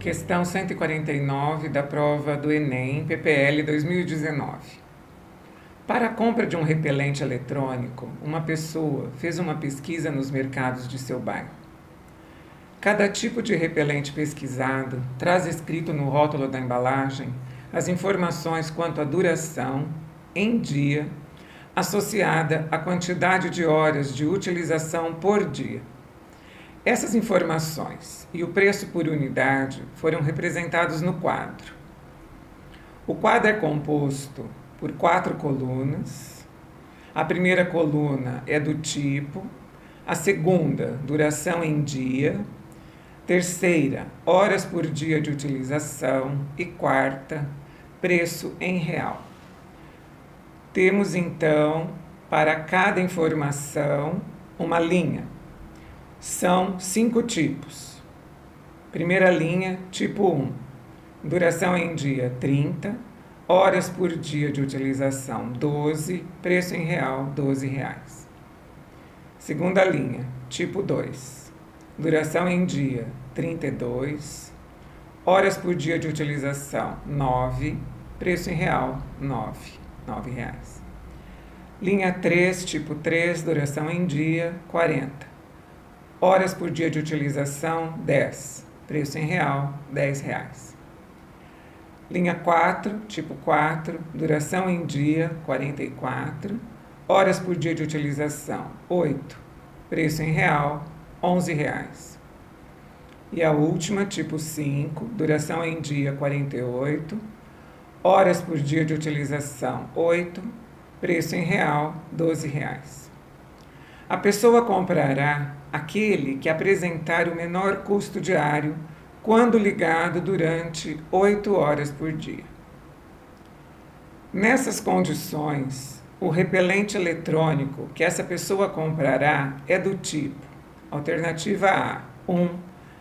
Questão 149 da prova do Enem PPL 2019. Para a compra de um repelente eletrônico, uma pessoa fez uma pesquisa nos mercados de seu bairro. Cada tipo de repelente pesquisado traz escrito no rótulo da embalagem as informações quanto à duração, em dia, associada à quantidade de horas de utilização por dia. Essas informações e o preço por unidade foram representados no quadro. O quadro é composto por quatro colunas. A primeira coluna é do tipo, a segunda, duração em dia, terceira, horas por dia de utilização e quarta, preço em real. Temos então, para cada informação, uma linha são cinco tipos. Primeira linha, tipo 1. Duração em dia 30, horas por dia de utilização 12, preço em real 12 reais. Segunda linha, tipo 2. Duração em dia 32, horas por dia de utilização 9, preço em real 9, 9 reais. Linha 3, tipo 3, duração em dia 40 Horas por dia de utilização, 10. Preço em real, 10 reais. Linha 4, tipo 4, duração em dia, 44. Horas por dia de utilização, 8. Preço em real, 11 reais. E a última, tipo 5, duração em dia, 48. Horas por dia de utilização, 8. Preço em real, 12 reais. A pessoa comprará aquele que apresentar o menor custo diário quando ligado durante 8 horas por dia. Nessas condições, o repelente eletrônico que essa pessoa comprará é do tipo alternativa A, 1,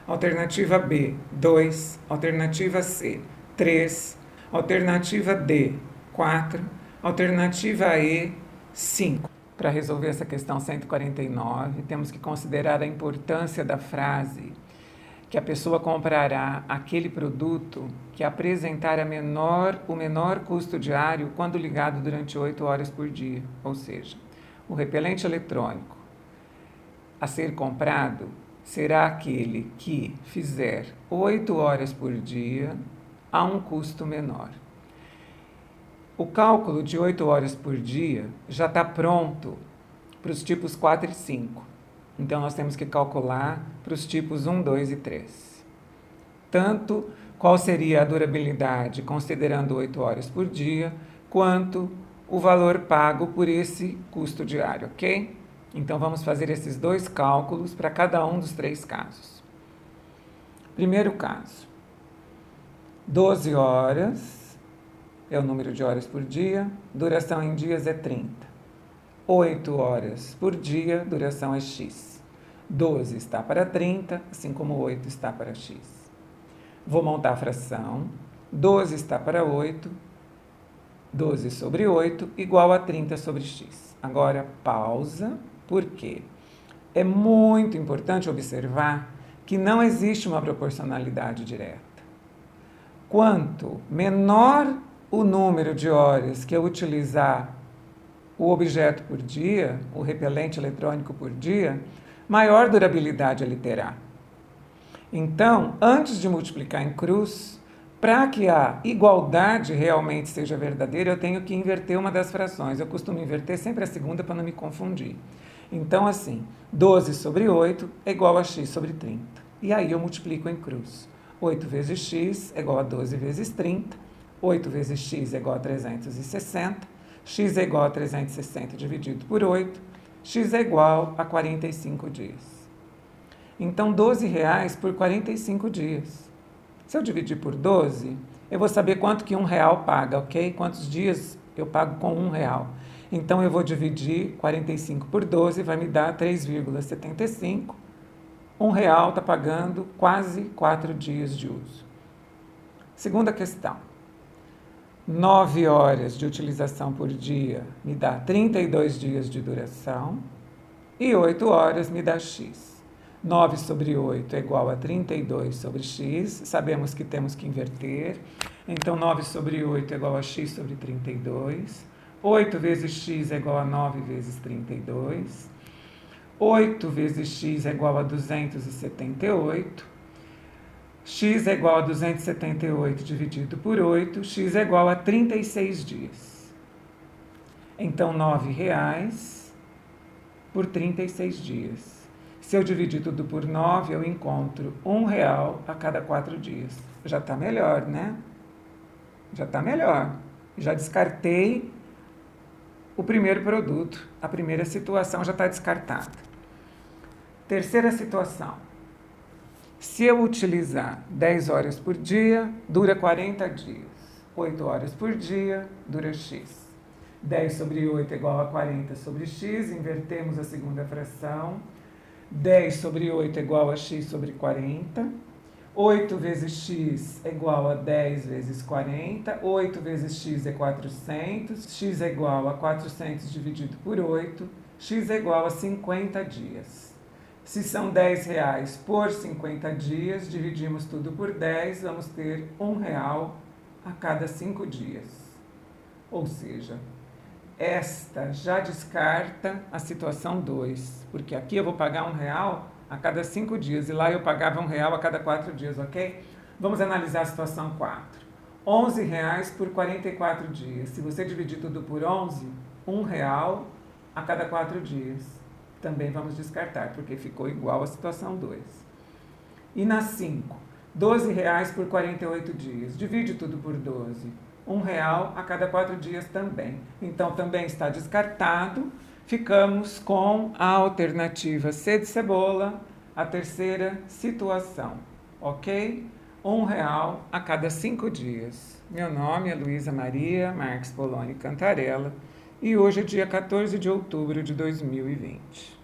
alternativa B, 2, alternativa C, 3, alternativa D, 4, alternativa E, 5. Para resolver essa questão 149, temos que considerar a importância da frase que a pessoa comprará aquele produto que apresentar a menor, o menor custo diário quando ligado durante 8 horas por dia, ou seja, o repelente eletrônico a ser comprado será aquele que fizer 8 horas por dia a um custo menor. O cálculo de 8 horas por dia já está pronto para os tipos 4 e 5. Então, nós temos que calcular para os tipos 1, 2 e 3. Tanto qual seria a durabilidade considerando 8 horas por dia, quanto o valor pago por esse custo diário, ok? Então, vamos fazer esses dois cálculos para cada um dos três casos. Primeiro caso: 12 horas é o número de horas por dia, duração em dias é 30. 8 horas por dia, duração é x. 12 está para 30, assim como 8 está para x. Vou montar a fração. 12 está para 8, 12 sobre 8 igual a 30 sobre x. Agora, pausa, porque é muito importante observar que não existe uma proporcionalidade direta. Quanto menor o número de horas que eu utilizar o objeto por dia, o repelente eletrônico por dia, maior durabilidade ele terá. Então, antes de multiplicar em cruz, para que a igualdade realmente seja verdadeira, eu tenho que inverter uma das frações. Eu costumo inverter sempre a segunda para não me confundir. Então, assim, 12 sobre 8 é igual a x sobre 30. E aí eu multiplico em cruz. 8 vezes x é igual a 12 vezes 30. 8 vezes x é igual a 360, x é igual a 360 dividido por 8, x é igual a 45 dias. Então, 12 reais por 45 dias. Se eu dividir por 12, eu vou saber quanto que um real paga, ok? Quantos dias eu pago com um real. Então, eu vou dividir 45 por 12, vai me dar 3,75. Um real está pagando quase 4 dias de uso. Segunda questão. 9 horas de utilização por dia me dá 32 dias de duração e 8 horas me dá X. 9 sobre 8 é igual a 32 sobre x. Sabemos que temos que inverter. Então, 9 sobre 8 é igual a x sobre 32. 8 vezes x é igual a 9 vezes 32. 8 vezes x é igual a 278. X é igual a 278 dividido por 8. x é igual a 36 dias. Então, R$ reais por 36 dias. Se eu dividir tudo por 9, eu encontro um real a cada quatro dias. Já está melhor, né? Já está melhor. Já descartei o primeiro produto. A primeira situação já está descartada. Terceira situação. Se eu utilizar 10 horas por dia, dura 40 dias. 8 horas por dia, dura X. 10 sobre 8 é igual a 40 sobre X. Invertemos a segunda fração 10 sobre 8 é igual a x sobre 40. 8 vezes x é igual a 10 vezes 40. 8 vezes x é 400. x é igual a 400 dividido por 8. x é igual a 50 dias. Se são 10 reais por 50 dias, dividimos tudo por 10, vamos ter um real a cada 5 dias. Ou seja, esta já descarta a situação 2, porque aqui eu vou pagar um real a cada cinco dias e lá eu pagava um real a cada quatro dias, ok? Vamos analisar a situação 4. 11 reais por 44 dias. Se você dividir tudo por 11, um real a cada quatro dias. Também vamos descartar, porque ficou igual à situação 2. E na 5, 12 reais por 48 dias. Divide tudo por 12 um real a cada quatro dias também. Então também está descartado. Ficamos com a alternativa C de cebola, a terceira situação, ok? Um real a cada cinco dias. Meu nome é Luísa Maria Marques Poloni Cantarella e hoje é dia 14 de outubro de 2020.